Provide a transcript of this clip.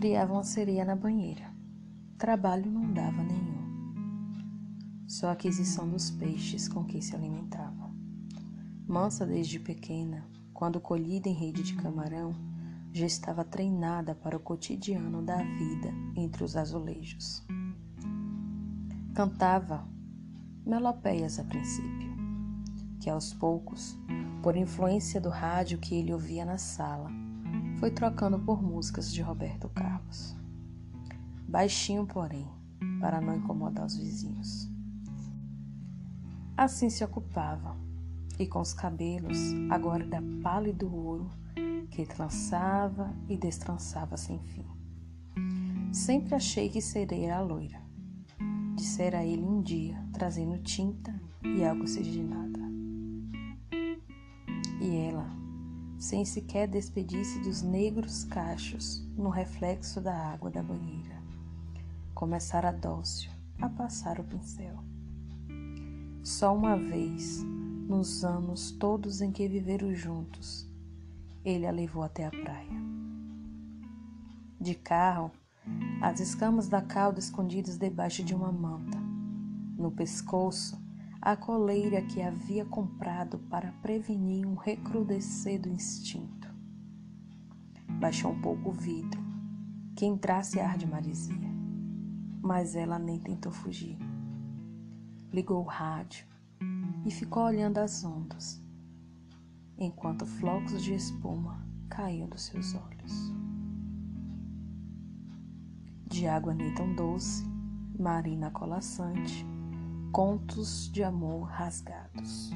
criava uma sereia na banheira. Trabalho não dava nenhum. Só a aquisição dos peixes com que se alimentava. Mansa desde pequena, quando colhida em rede de camarão, já estava treinada para o cotidiano da vida entre os azulejos. Cantava melopeias a princípio, que aos poucos, por influência do rádio que ele ouvia na sala, foi trocando por músicas de Roberto Carlos. Baixinho, porém, para não incomodar os vizinhos. Assim se ocupava, e com os cabelos, agora da pálido ouro, que trançava e destrançava sem fim. Sempre achei que seria a loira. Dissera ele um dia, trazendo tinta e água oxigenada. Sem sequer despedir-se dos negros cachos no reflexo da água da banheira, começara dócil a passar o pincel. Só uma vez, nos anos todos em que viveram juntos, ele a levou até a praia. De carro, as escamas da cauda escondidas debaixo de uma manta. No pescoço, a coleira que havia comprado para prevenir um recrudescer do instinto. Baixou um pouco o vidro, que entrasse ar de maresia, mas ela nem tentou fugir. Ligou o rádio e ficou olhando as ondas enquanto flocos de espuma caíam dos seus olhos. De água nem tão doce, marina colaçante, contos de amor rasgados.